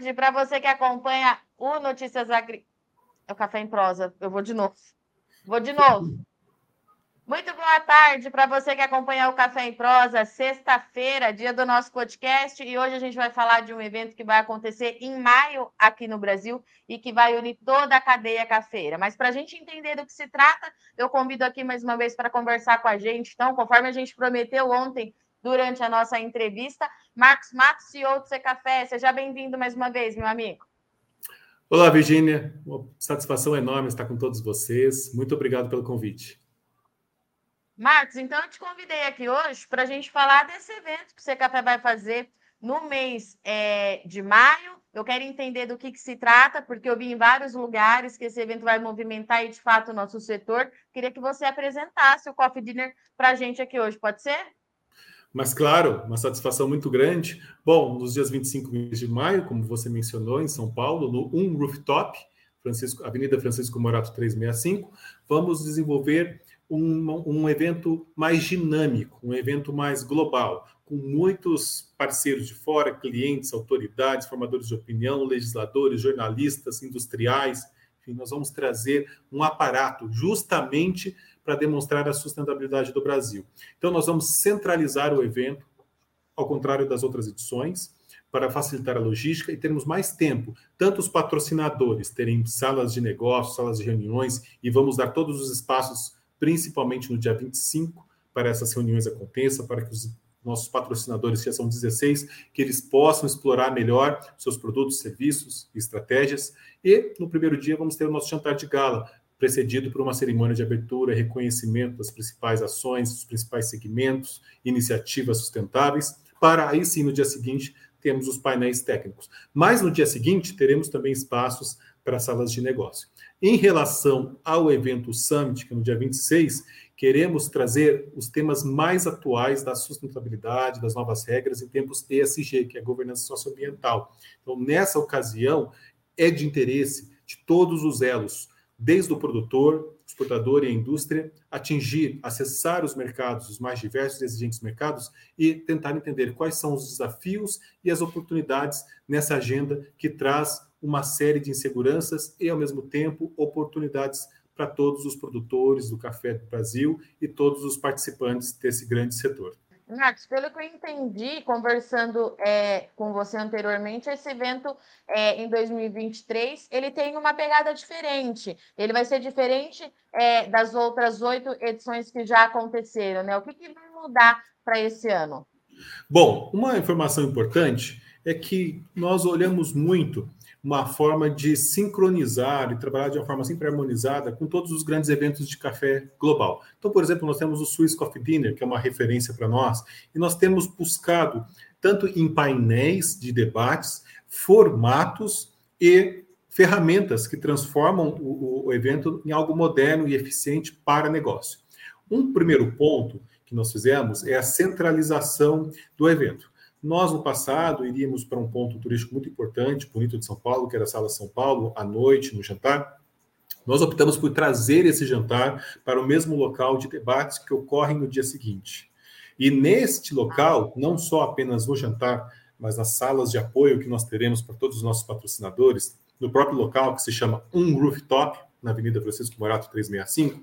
tarde para você que acompanha o Notícias Agri... É o Café em Prosa. Eu vou de novo. Vou de novo. Muito boa tarde para você que acompanha o Café em Prosa, sexta-feira, dia do nosso podcast, e hoje a gente vai falar de um evento que vai acontecer em maio aqui no Brasil e que vai unir toda a cadeia cafeira. Mas para a gente entender do que se trata, eu convido aqui mais uma vez para conversar com a gente. Então, conforme a gente prometeu ontem, durante a nossa entrevista. Marcos Matos, CEO do C Café, seja bem-vindo mais uma vez, meu amigo. Olá, Virgínia. Uma satisfação enorme estar com todos vocês. Muito obrigado pelo convite. Marcos, então eu te convidei aqui hoje para a gente falar desse evento que o Café vai fazer no mês é, de maio. Eu quero entender do que, que, se trata, porque eu vi em vários lugares que esse evento vai movimentar de fato o nosso setor. Queria que você apresentasse o Coffee Dinner para a gente aqui hoje, pode ser? Mas, claro, uma satisfação muito grande. Bom, nos dias 25 de maio, como você mencionou, em São Paulo, no Um Rooftop, Francisco, Avenida Francisco Morato 365, vamos desenvolver um, um evento mais dinâmico, um evento mais global, com muitos parceiros de fora, clientes, autoridades, formadores de opinião, legisladores, jornalistas, industriais. Enfim, nós vamos trazer um aparato justamente para demonstrar a sustentabilidade do Brasil. Então, nós vamos centralizar o evento, ao contrário das outras edições, para facilitar a logística e termos mais tempo. Tanto os patrocinadores terem salas de negócios, salas de reuniões, e vamos dar todos os espaços, principalmente no dia 25, para essas reuniões aconteçam, para que os nossos patrocinadores, já são 16, que eles possam explorar melhor seus produtos, serviços e estratégias. E no primeiro dia vamos ter o nosso jantar de gala, precedido por uma cerimônia de abertura, reconhecimento das principais ações, dos principais segmentos, iniciativas sustentáveis, para aí sim, no dia seguinte, temos os painéis técnicos. Mas no dia seguinte, teremos também espaços para salas de negócio. Em relação ao evento Summit, que é no dia 26, queremos trazer os temas mais atuais da sustentabilidade, das novas regras em tempos ESG, que é a governança socioambiental. Então, nessa ocasião, é de interesse de todos os elos, desde o produtor, exportador e a indústria, atingir, acessar os mercados, os mais diversos e exigentes mercados e tentar entender quais são os desafios e as oportunidades nessa agenda que traz uma série de inseguranças e, ao mesmo tempo, oportunidades para todos os produtores do café do Brasil e todos os participantes desse grande setor. Marcos, pelo que eu entendi, conversando é, com você anteriormente, esse evento é, em 2023 ele tem uma pegada diferente. Ele vai ser diferente é, das outras oito edições que já aconteceram, né? O que, que vai mudar para esse ano? Bom, uma informação importante é que nós olhamos muito uma forma de sincronizar e trabalhar de uma forma sempre harmonizada com todos os grandes eventos de café global. Então, por exemplo, nós temos o Swiss Coffee Dinner, que é uma referência para nós, e nós temos buscado, tanto em painéis de debates, formatos e ferramentas que transformam o, o evento em algo moderno e eficiente para negócio. Um primeiro ponto que nós fizemos é a centralização do evento. Nós, no passado, iríamos para um ponto turístico muito importante, bonito de São Paulo, que era a Sala São Paulo, à noite, no jantar. Nós optamos por trazer esse jantar para o mesmo local de debates que ocorrem no dia seguinte. E neste local, não só apenas no jantar, mas nas salas de apoio que nós teremos para todos os nossos patrocinadores, no próprio local que se chama Um Rooftop, na Avenida Francisco Morato 365,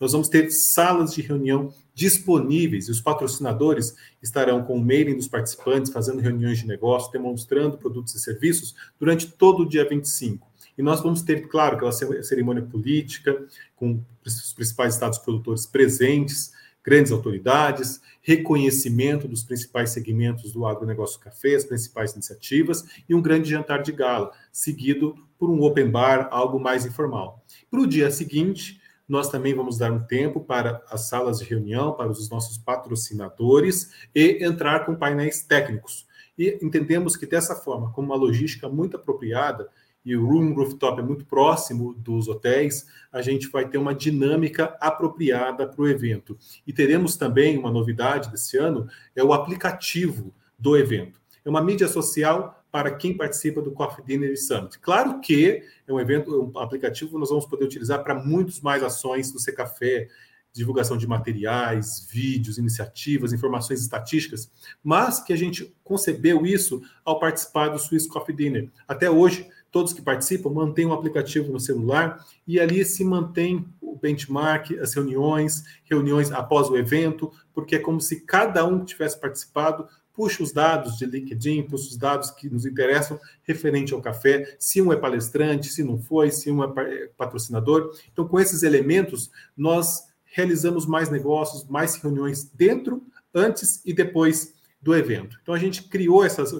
nós vamos ter salas de reunião disponíveis e os patrocinadores estarão com o mailing dos participantes, fazendo reuniões de negócio, demonstrando produtos e serviços durante todo o dia 25. E nós vamos ter, claro, aquela cerimônia política, com os principais estados produtores presentes, grandes autoridades, reconhecimento dos principais segmentos do agronegócio café, as principais iniciativas, e um grande jantar de gala, seguido por um open bar, algo mais informal. Para o dia seguinte, nós também vamos dar um tempo para as salas de reunião, para os nossos patrocinadores e entrar com painéis técnicos. E entendemos que dessa forma, com uma logística muito apropriada, e o Room Rooftop é muito próximo dos hotéis, a gente vai ter uma dinâmica apropriada para o evento. E teremos também uma novidade desse ano, é o aplicativo do evento. É uma mídia social para quem participa do Coffee Dinner Summit. Claro que é um evento, um aplicativo nós vamos poder utilizar para muitas mais ações do C Café, divulgação de materiais, vídeos, iniciativas, informações estatísticas, mas que a gente concebeu isso ao participar do Swiss Coffee Dinner. Até hoje, todos que participam mantêm um aplicativo no celular e ali se mantém o benchmark, as reuniões, reuniões após o evento, porque é como se cada um tivesse participado puxa os dados de LinkedIn, puxa os dados que nos interessam referente ao café, se um é palestrante, se não foi, se um é patrocinador. Então, com esses elementos, nós realizamos mais negócios, mais reuniões dentro, antes e depois do evento. Então a gente criou essas,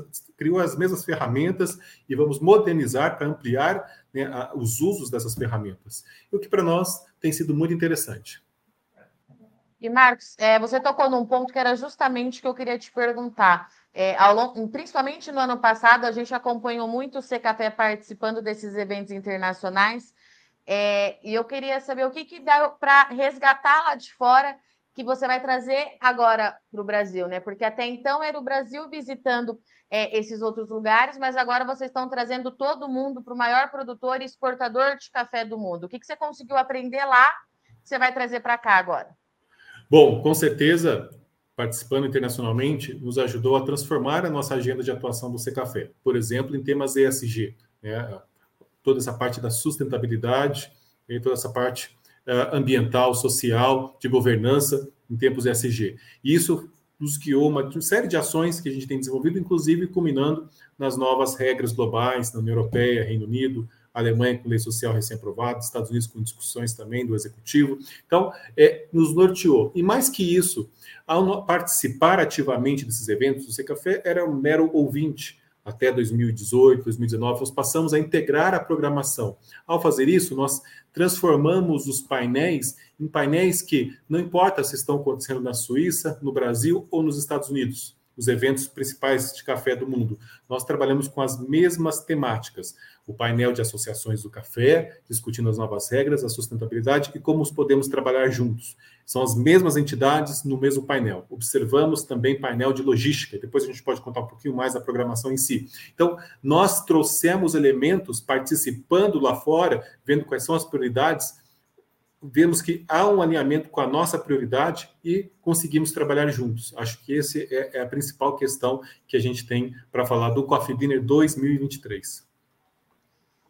criou as mesmas ferramentas e vamos modernizar para ampliar né, a, os usos dessas ferramentas. O que para nós tem sido muito interessante. E Marcos, é, você tocou num ponto que era justamente que eu queria te perguntar. É, longo, principalmente no ano passado, a gente acompanhou muito o Café participando desses eventos internacionais é, e eu queria saber o que, que dá para resgatar lá de fora que você vai trazer agora para o Brasil, né? Porque até então era o Brasil visitando é, esses outros lugares, mas agora vocês estão trazendo todo mundo para o maior produtor e exportador de café do mundo. O que, que você conseguiu aprender lá que você vai trazer para cá agora? Bom, com certeza, participando internacionalmente, nos ajudou a transformar a nossa agenda de atuação do Secafé. Por exemplo, em temas ESG, né? toda essa parte da sustentabilidade, toda essa parte uh, ambiental, social, de governança em tempos ESG. Isso nos guiou uma série de ações que a gente tem desenvolvido, inclusive culminando nas novas regras globais na União Europeia, Reino Unido, Alemanha com lei social recém-aprovada, Estados Unidos com discussões também do executivo. Então, é, nos norteou. E mais que isso, ao participar ativamente desses eventos, o Secafé era um mero ouvinte até 2018, 2019, nós passamos a integrar a programação. Ao fazer isso, nós transformamos os painéis em painéis que não importa se estão acontecendo na Suíça, no Brasil ou nos Estados Unidos, os eventos principais de café do mundo. Nós trabalhamos com as mesmas temáticas o painel de associações do café, discutindo as novas regras, a sustentabilidade e como podemos trabalhar juntos. São as mesmas entidades no mesmo painel. Observamos também painel de logística, depois a gente pode contar um pouquinho mais da programação em si. Então, nós trouxemos elementos participando lá fora, vendo quais são as prioridades, vemos que há um alinhamento com a nossa prioridade e conseguimos trabalhar juntos. Acho que essa é, é a principal questão que a gente tem para falar do Coffee Dinner 2023.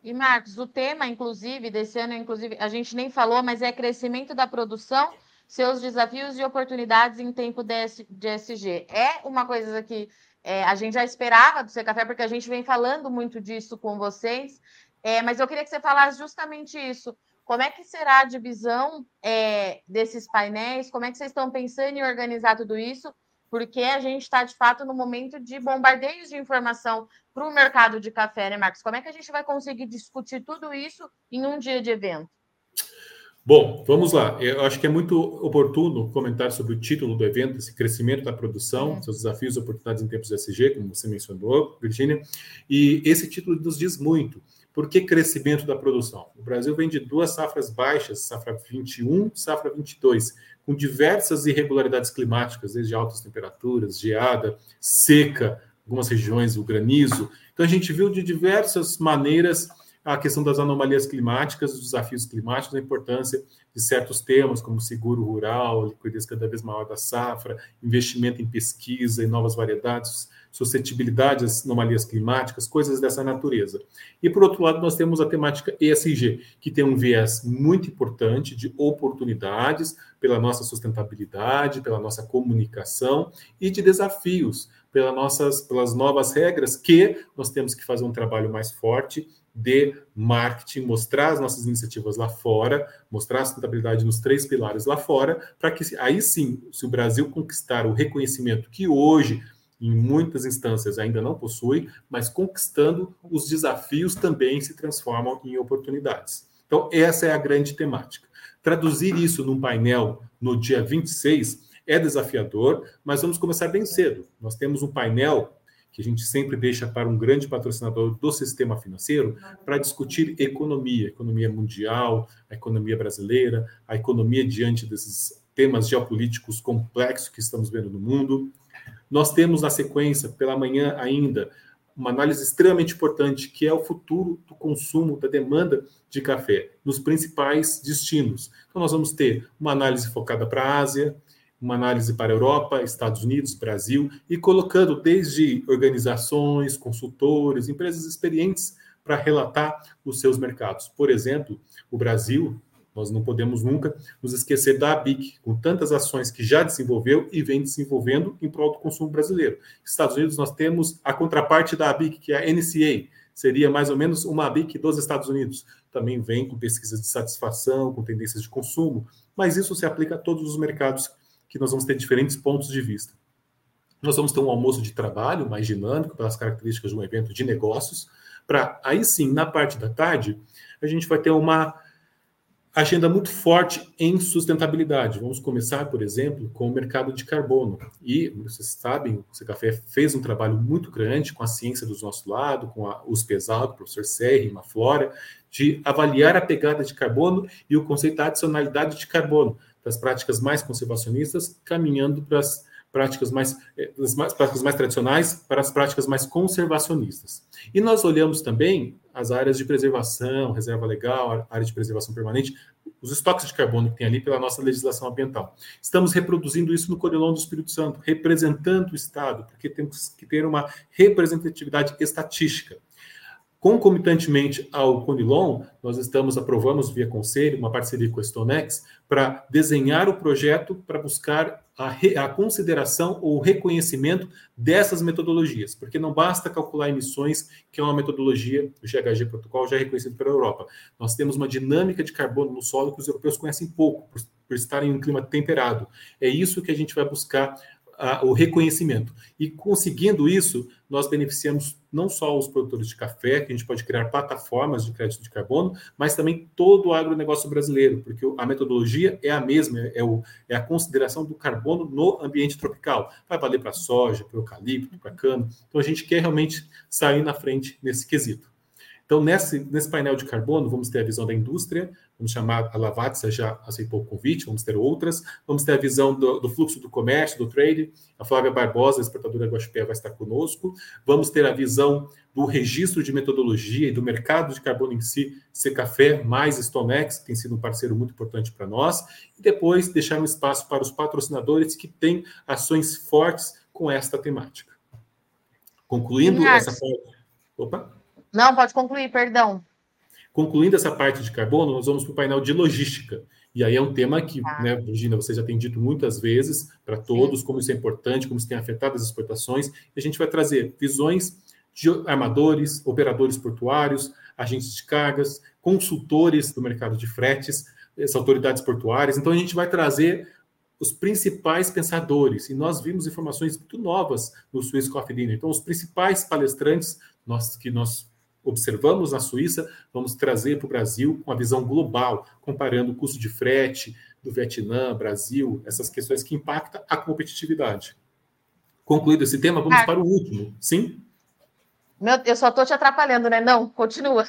E, Marcos, o tema, inclusive, desse ano, inclusive, a gente nem falou, mas é crescimento da produção, seus desafios e oportunidades em tempo de SG. É uma coisa que é, a gente já esperava do Ser Café, porque a gente vem falando muito disso com vocês, é, mas eu queria que você falasse justamente isso. Como é que será a divisão é, desses painéis? Como é que vocês estão pensando em organizar tudo isso? porque a gente está, de fato, no momento de bombardeios de informação para o mercado de café, né, Marcos? Como é que a gente vai conseguir discutir tudo isso em um dia de evento? Bom, vamos lá. Eu acho que é muito oportuno comentar sobre o título do evento, esse crescimento da produção, é. seus desafios e oportunidades em tempos de SG, como você mencionou, Virginia. E esse título nos diz muito. Por que crescimento da produção? O Brasil vem de duas safras baixas, safra 21, safra 22 com diversas irregularidades climáticas, desde altas temperaturas, geada, seca, algumas regiões, o granizo. Então, a gente viu de diversas maneiras a questão das anomalias climáticas, os desafios climáticos, a importância de certos temas, como seguro rural, liquidez cada vez maior da safra, investimento em pesquisa e novas variedades, suscetibilidade às anomalias climáticas, coisas dessa natureza. E, por outro lado, nós temos a temática ESG, que tem um viés muito importante de oportunidades pela nossa sustentabilidade, pela nossa comunicação e de desafios pelas nossas, pelas novas regras que nós temos que fazer um trabalho mais forte de marketing, mostrar as nossas iniciativas lá fora, mostrar a sustentabilidade nos três pilares lá fora, para que aí sim, se o Brasil conquistar o reconhecimento que hoje em muitas instâncias ainda não possui, mas conquistando os desafios também se transformam em oportunidades. Então, essa é a grande temática. Traduzir isso num painel no dia 26 é desafiador, mas vamos começar bem cedo. Nós temos um painel que a gente sempre deixa para um grande patrocinador do sistema financeiro, para discutir economia, economia mundial, a economia brasileira, a economia diante desses temas geopolíticos complexos que estamos vendo no mundo. Nós temos na sequência, pela manhã ainda, uma análise extremamente importante, que é o futuro do consumo, da demanda de café nos principais destinos. Então, nós vamos ter uma análise focada para a Ásia, uma análise para a Europa, Estados Unidos, Brasil, e colocando desde organizações, consultores, empresas experientes para relatar os seus mercados. Por exemplo, o Brasil, nós não podemos nunca nos esquecer da ABIC, com tantas ações que já desenvolveu e vem desenvolvendo em prol do consumo brasileiro. Estados Unidos, nós temos a contraparte da ABIC, que é a NCA, seria mais ou menos uma ABIC dos Estados Unidos. Também vem com pesquisas de satisfação, com tendências de consumo, mas isso se aplica a todos os mercados que nós vamos ter diferentes pontos de vista. Nós vamos ter um almoço de trabalho mais dinâmico, pelas características de um evento de negócios, para aí sim, na parte da tarde, a gente vai ter uma agenda muito forte em sustentabilidade. Vamos começar, por exemplo, com o mercado de carbono. E, vocês sabem, o Café fez um trabalho muito grande com a ciência do nosso lado, com a, os pesados, o professor Serri, uma Flora, de avaliar a pegada de carbono e o conceito da adicionalidade de carbono das práticas mais conservacionistas, caminhando para as práticas mais, eh, das práticas mais tradicionais para as práticas mais conservacionistas. E nós olhamos também as áreas de preservação, reserva legal, área de preservação permanente, os estoques de carbono que tem ali pela nossa legislação ambiental. Estamos reproduzindo isso no Corilão do Espírito Santo, representando o Estado, porque temos que ter uma representatividade estatística. Concomitantemente ao Conilon, nós estamos aprovamos via conselho uma parceria com a Stonex para desenhar o projeto para buscar a, re, a, consideração ou reconhecimento dessas metodologias, porque não basta calcular emissões, que é uma metodologia, o GHG protocolo já é reconhecido pela Europa. Nós temos uma dinâmica de carbono no solo que os europeus conhecem pouco, por, por estarem em um clima temperado. É isso que a gente vai buscar a, o reconhecimento. E conseguindo isso, nós beneficiamos não só os produtores de café, que a gente pode criar plataformas de crédito de carbono, mas também todo o agronegócio brasileiro, porque a metodologia é a mesma, é, o, é a consideração do carbono no ambiente tropical. Vai valer para soja, para eucalipto, para cana. Então a gente quer realmente sair na frente nesse quesito. Então, nesse, nesse painel de carbono, vamos ter a visão da indústria, vamos chamar a Lavazza já aceitou o convite, vamos ter outras, vamos ter a visão do, do fluxo do comércio, do trade, a Flávia Barbosa, exportadora Guaxupé, vai estar conosco, vamos ter a visão do registro de metodologia e do mercado de carbono em si, Café mais Stonex, que tem sido um parceiro muito importante para nós, e depois deixar um espaço para os patrocinadores que têm ações fortes com esta temática. Concluindo essa parte... Opa! Não, pode concluir, perdão. Concluindo essa parte de carbono, nós vamos para o painel de logística. E aí é um tema que, ah. né, Virginia, você já tem dito muitas vezes para todos, Sim. como isso é importante, como isso tem afetado as exportações. E a gente vai trazer visões de armadores, operadores portuários, agentes de cargas, consultores do mercado de fretes, as autoridades portuárias. Então a gente vai trazer os principais pensadores, e nós vimos informações muito novas no Swiss Coffee Dinner. Então, os principais palestrantes nós, que nós observamos na Suíça, vamos trazer para o Brasil com a visão global, comparando o custo de frete do Vietnã, Brasil, essas questões que impactam a competitividade. Concluído esse tema, vamos ah. para o último. Sim? Meu, eu só estou te atrapalhando, né? Não, continua.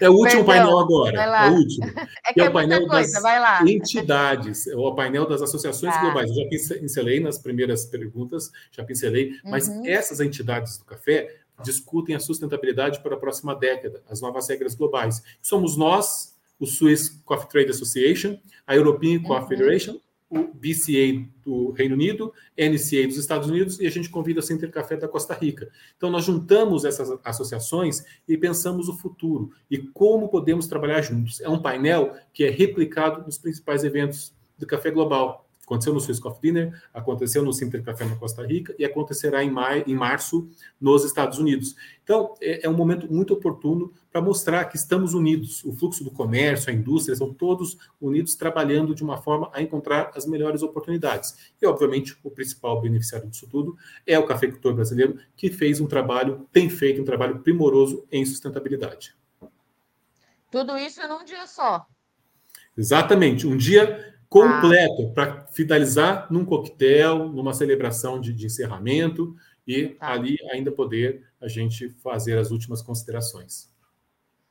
É o último painel agora. É o último. É, que é, é o painel coisa, das entidades, é o painel das associações ah. globais. Eu já pincelei nas primeiras perguntas, já pincelei, mas uhum. essas entidades do café, discutem a sustentabilidade para a próxima década, as novas regras globais. Somos nós, o Swiss Coffee Trade Association, a European Coffee uhum. Federation, o BCA do Reino Unido, NCA dos Estados Unidos e a gente convida a Center Café da Costa Rica. Então nós juntamos essas associações e pensamos o futuro e como podemos trabalhar juntos. É um painel que é replicado nos principais eventos do Café Global, Aconteceu no Swiss Coffee Dinner, aconteceu no Sinter Café na Costa Rica e acontecerá em, maio, em março nos Estados Unidos. Então, é, é um momento muito oportuno para mostrar que estamos unidos. O fluxo do comércio, a indústria, são todos unidos trabalhando de uma forma a encontrar as melhores oportunidades. E, obviamente, o principal beneficiário disso tudo é o cafeicultor brasileiro, que fez um trabalho, tem feito um trabalho primoroso em sustentabilidade. Tudo isso num dia só. Exatamente. Um dia completo ah. para finalizar num coquetel, numa celebração de, de encerramento e tá. ali ainda poder a gente fazer as últimas considerações.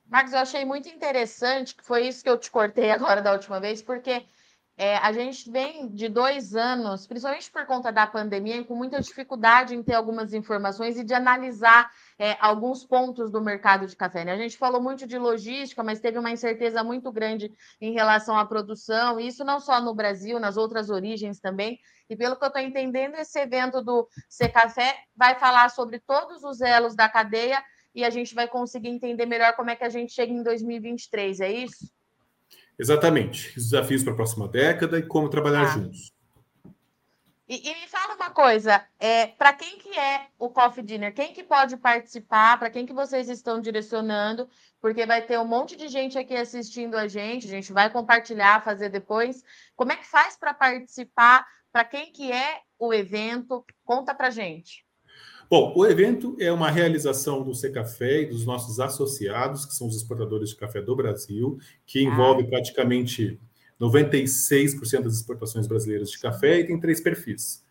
Marcos, eu achei muito interessante, que foi isso que eu te cortei agora da última vez, porque é, a gente vem de dois anos, principalmente por conta da pandemia, com muita dificuldade em ter algumas informações e de analisar é, alguns pontos do mercado de café. Né? A gente falou muito de logística, mas teve uma incerteza muito grande em relação à produção, e isso não só no Brasil, nas outras origens também. E pelo que eu estou entendendo, esse evento do C Café vai falar sobre todos os elos da cadeia e a gente vai conseguir entender melhor como é que a gente chega em 2023, é isso? Exatamente. Os desafios para a próxima década e como trabalhar ah. juntos. E, e, me fala uma coisa, é, para quem que é o Coffee Dinner? Quem que pode participar? Para quem que vocês estão direcionando? Porque vai ter um monte de gente aqui assistindo a gente, a gente vai compartilhar, fazer depois. Como é que faz para participar? Para quem que é o evento? Conta para gente. Bom, o evento é uma realização do Secafé e dos nossos associados, que são os exportadores de café do Brasil, que envolve ah. praticamente 96% das exportações brasileiras de café e tem três perfis: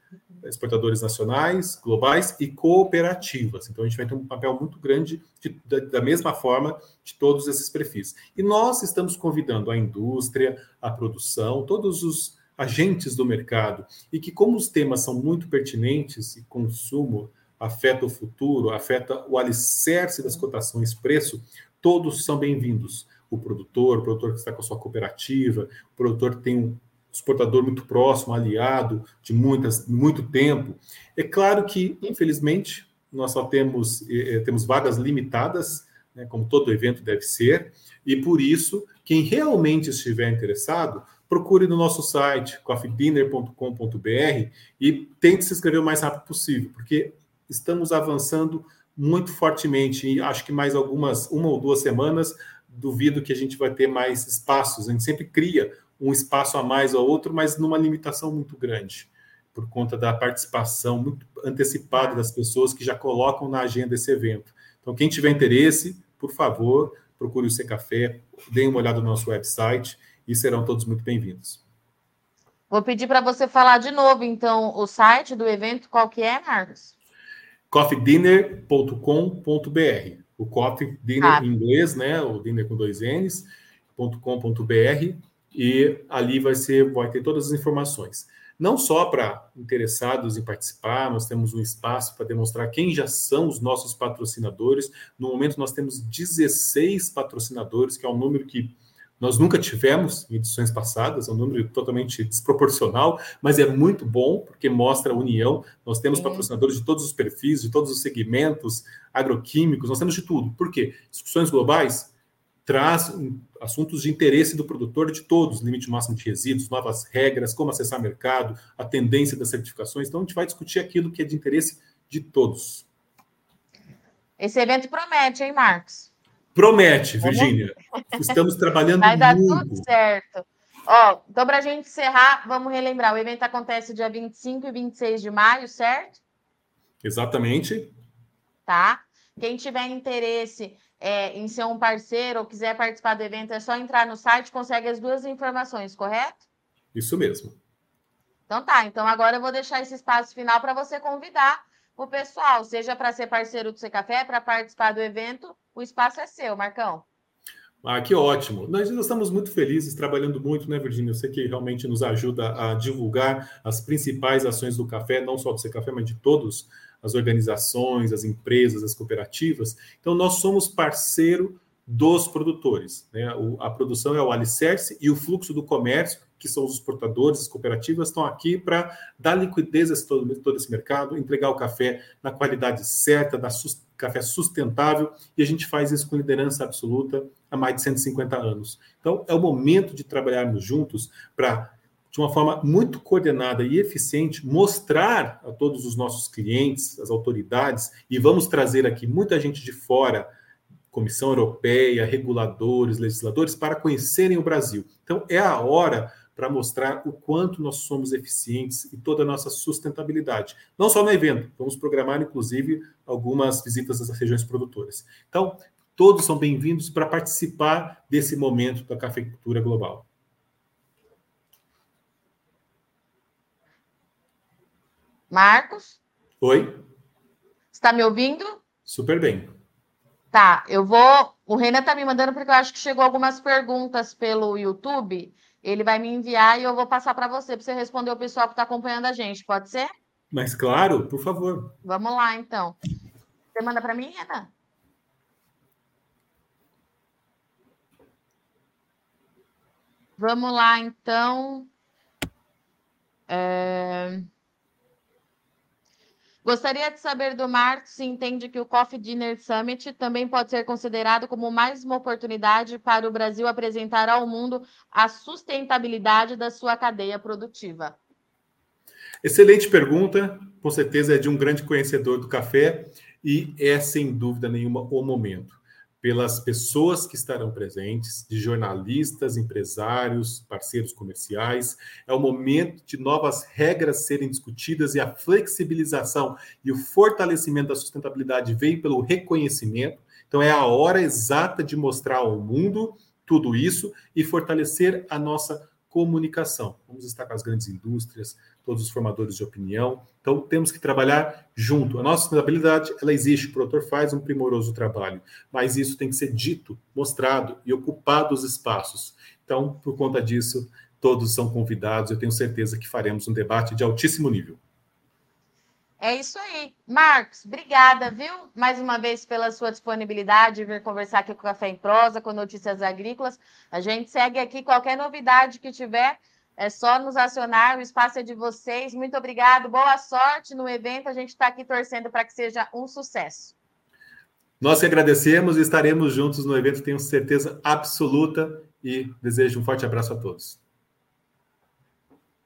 exportadores nacionais, globais e cooperativas. Então a gente vai ter um papel muito grande de, da, da mesma forma de todos esses perfis. E nós estamos convidando a indústria, a produção, todos os agentes do mercado e que como os temas são muito pertinentes e consumo afeta o futuro, afeta o alicerce das cotações, preço, todos são bem-vindos. O produtor, o produtor que está com a sua cooperativa, o produtor que tem um exportador muito próximo, aliado de muitas, muito tempo. É claro que, infelizmente, nós só temos, eh, temos vagas limitadas, né, como todo evento deve ser, e por isso, quem realmente estiver interessado, procure no nosso site, coffeedinner.com.br e tente se inscrever o mais rápido possível, porque estamos avançando muito fortemente e acho que mais algumas, uma ou duas semanas, duvido que a gente vai ter mais espaços. A gente sempre cria um espaço a mais ou outro, mas numa limitação muito grande, por conta da participação muito antecipada das pessoas que já colocam na agenda esse evento. Então, quem tiver interesse, por favor, procure o C Café, dê uma olhada no nosso website e serão todos muito bem-vindos. Vou pedir para você falar de novo, então, o site do evento, qual que é, Marcos? coffeedinner.com.br. O coffee dinner ah. em inglês, né? O dinner com dois N's, .com.br e ali vai ser, vai ter todas as informações. Não só para interessados em participar, nós temos um espaço para demonstrar quem já são os nossos patrocinadores. No momento nós temos 16 patrocinadores, que é um número que nós nunca tivemos em edições passadas, é um número totalmente desproporcional, mas é muito bom porque mostra a união. Nós temos patrocinadores de todos os perfis, de todos os segmentos, agroquímicos, nós temos de tudo. Por quê? Discussões globais traz assuntos de interesse do produtor de todos, limite máximo de resíduos, novas regras, como acessar mercado, a tendência das certificações. Então a gente vai discutir aquilo que é de interesse de todos. Esse evento promete, hein, Marcos? Promete, Virgínia. Estamos trabalhando Vai dar muito. tudo certo. Ó, então, para a gente encerrar, vamos relembrar: o evento acontece dia 25 e 26 de maio, certo? Exatamente. Tá. Quem tiver interesse é, em ser um parceiro ou quiser participar do evento, é só entrar no site, consegue as duas informações, correto? Isso mesmo. Então tá, então agora eu vou deixar esse espaço final para você convidar o pessoal, seja para ser parceiro do C Café, para participar do evento, o espaço é seu, Marcão. Ah, que ótimo. Nós, estamos muito felizes, trabalhando muito, né, Virginia? Você que realmente nos ajuda a divulgar as principais ações do café, não só do C Café, mas de todas as organizações, as empresas, as cooperativas. Então, nós somos parceiro dos produtores. Né? O, a produção é o alicerce e o fluxo do comércio que são os exportadores, as cooperativas, estão aqui para dar liquidez a todo, todo esse mercado, entregar o café na qualidade certa, da sus, café sustentável, e a gente faz isso com liderança absoluta há mais de 150 anos. Então, é o momento de trabalharmos juntos para, de uma forma muito coordenada e eficiente, mostrar a todos os nossos clientes, as autoridades, e vamos trazer aqui muita gente de fora Comissão Europeia, reguladores, legisladores, para conhecerem o Brasil. Então, é a hora para mostrar o quanto nós somos eficientes e toda a nossa sustentabilidade. Não só no evento, vamos programar, inclusive, algumas visitas às regiões produtoras. Então, todos são bem-vindos para participar desse momento da cafeicultura global. Marcos? Oi? Está me ouvindo? Super bem. Tá, eu vou o Renan tá me mandando porque eu acho que chegou algumas perguntas pelo YouTube. Ele vai me enviar e eu vou passar para você, para você responder o pessoal que está acompanhando a gente. Pode ser? Mas claro, por favor. Vamos lá, então. Você manda para mim, Renan? Vamos lá, então. É... Gostaria de saber do Marcos se entende que o Coffee Dinner Summit também pode ser considerado como mais uma oportunidade para o Brasil apresentar ao mundo a sustentabilidade da sua cadeia produtiva. Excelente pergunta, com certeza é de um grande conhecedor do café e é sem dúvida nenhuma o momento pelas pessoas que estarão presentes, de jornalistas, empresários, parceiros comerciais. É o momento de novas regras serem discutidas e a flexibilização e o fortalecimento da sustentabilidade veio pelo reconhecimento. Então, é a hora exata de mostrar ao mundo tudo isso e fortalecer a nossa comunicação. Vamos estar com as grandes indústrias, todos os formadores de opinião. Então, temos que trabalhar junto. A nossa sustentabilidade, ela existe, o produtor faz um primoroso trabalho, mas isso tem que ser dito, mostrado e ocupado os espaços. Então, por conta disso, todos são convidados. Eu tenho certeza que faremos um debate de altíssimo nível. É isso aí. Marcos, obrigada, viu? Mais uma vez pela sua disponibilidade, vir conversar aqui com o Café em Prosa, com Notícias Agrícolas. A gente segue aqui qualquer novidade que tiver, é só nos acionar, o espaço é de vocês. Muito obrigado, boa sorte no evento. A gente está aqui torcendo para que seja um sucesso. Nós que agradecemos e estaremos juntos no evento, tenho certeza absoluta e desejo um forte abraço a todos.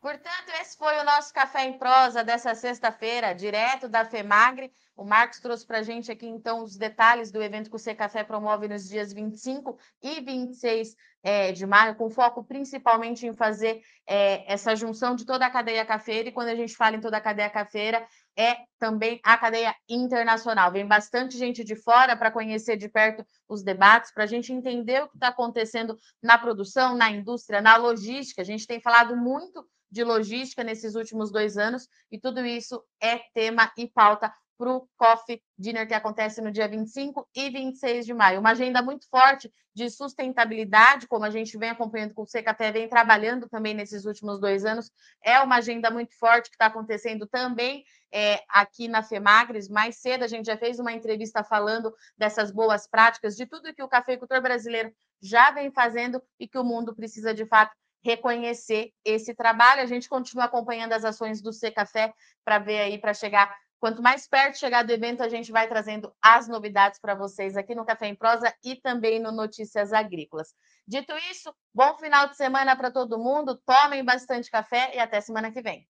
Portanto, esse foi o nosso Café em Prosa dessa sexta-feira, direto da FEMAGRE. O Marcos trouxe para a gente aqui, então, os detalhes do evento que o C Café promove nos dias 25 e 26 é, de maio, com foco principalmente em fazer é, essa junção de toda a cadeia cafeira. E quando a gente fala em toda a cadeia cafeira, é também a cadeia internacional. Vem bastante gente de fora para conhecer de perto os debates, para a gente entender o que está acontecendo na produção, na indústria, na logística. A gente tem falado muito de logística nesses últimos dois anos, e tudo isso é tema e pauta para o Coffee Dinner que acontece no dia 25 e 26 de maio. Uma agenda muito forte de sustentabilidade, como a gente vem acompanhando com o Secafé, vem trabalhando também nesses últimos dois anos. É uma agenda muito forte que está acontecendo também é, aqui na FEMAGRES. Mais cedo a gente já fez uma entrevista falando dessas boas práticas, de tudo que o cafeicultor brasileiro já vem fazendo e que o mundo precisa de fato reconhecer esse trabalho. A gente continua acompanhando as ações do C Café para ver aí, para chegar. Quanto mais perto chegar do evento, a gente vai trazendo as novidades para vocês aqui no Café em Prosa e também no Notícias Agrícolas. Dito isso, bom final de semana para todo mundo, tomem bastante café e até semana que vem.